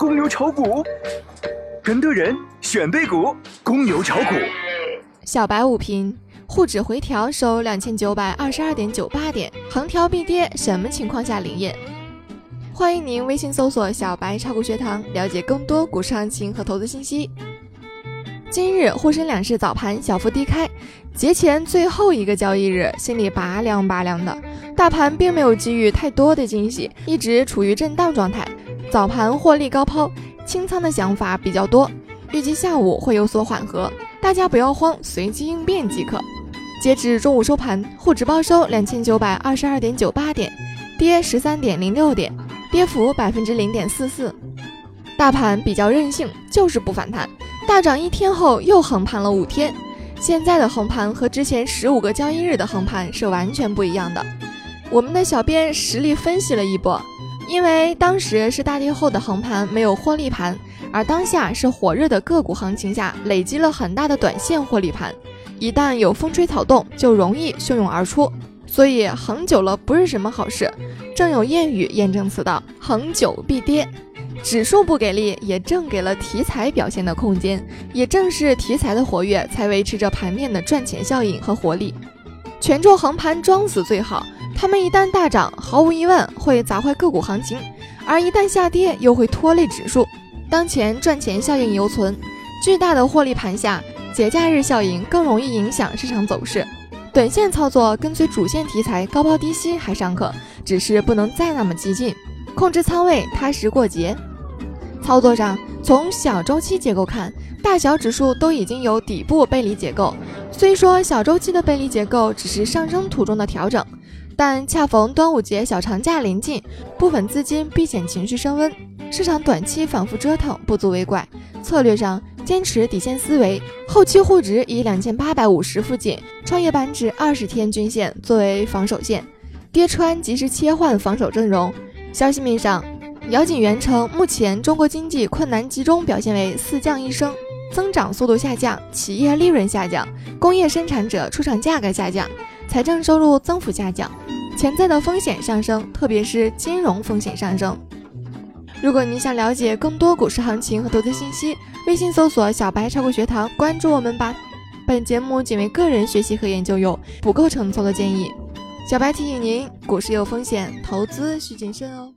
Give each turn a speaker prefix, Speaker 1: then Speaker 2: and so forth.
Speaker 1: 公牛炒股，跟对人选对股，公牛炒股。
Speaker 2: 小白午评：沪指回调收两千九百二十二点九八点，横调必跌，什么情况下灵验？欢迎您微信搜索“小白炒股学堂”，了解更多股市行情和投资信息。今日沪深两市早盘小幅低开，节前最后一个交易日，心里拔凉拔凉的。大盘并没有给予太多的惊喜，一直处于震荡状态。早盘获利高抛，清仓的想法比较多，预计下午会有所缓和，大家不要慌，随机应变即可。截至中午收盘，沪指报收两千九百二十二点九八点，跌十三点零六点，跌幅百分之零点四四。大盘比较任性，就是不反弹。大涨一天后又横盘了五天，现在的横盘和之前十五个交易日的横盘是完全不一样的。我们的小编实力分析了一波，因为当时是大跌后的横盘，没有获利盘，而当下是火热的个股行情下累积了很大的短线获利盘，一旦有风吹草动，就容易汹涌而出，所以横久了不是什么好事。正有谚语验证此道：横久必跌。指数不给力，也正给了题材表现的空间。也正是题材的活跃，才维持着盘面的赚钱效应和活力。权重横盘装死最好，他们一旦大涨，毫无疑问会砸坏个股行情；而一旦下跌，又会拖累指数。当前赚钱效应犹存，巨大的获利盘下，节假日效应更容易影响市场走势。短线操作跟随主线题材高抛低吸还尚可，只是不能再那么激进，控制仓位，踏实过节。操作上，从小周期结构看，大小指数都已经有底部背离结构。虽说小周期的背离结构只是上升途中的调整，但恰逢端午节小长假临近，部分资金避险情绪升温，市场短期反复折腾不足为怪。策略上，坚持底线思维，后期沪指以两千八百五十附近，创业板指二十天均线作为防守线，跌穿及时切换防守阵容。消息面上。姚景元称，目前中国经济困难集中表现为四降一升，增长速度下降，企业利润下降，工业生产者出厂价格下降，财政收入增幅下降，潜在的风险上升，特别是金融风险上升。如果你想了解更多股市行情和投资信息，微信搜索“小白炒股学堂”，关注我们吧。本节目仅为个人学习和研究用，不构成操作建议。小白提醒您，股市有风险，投资需谨慎哦。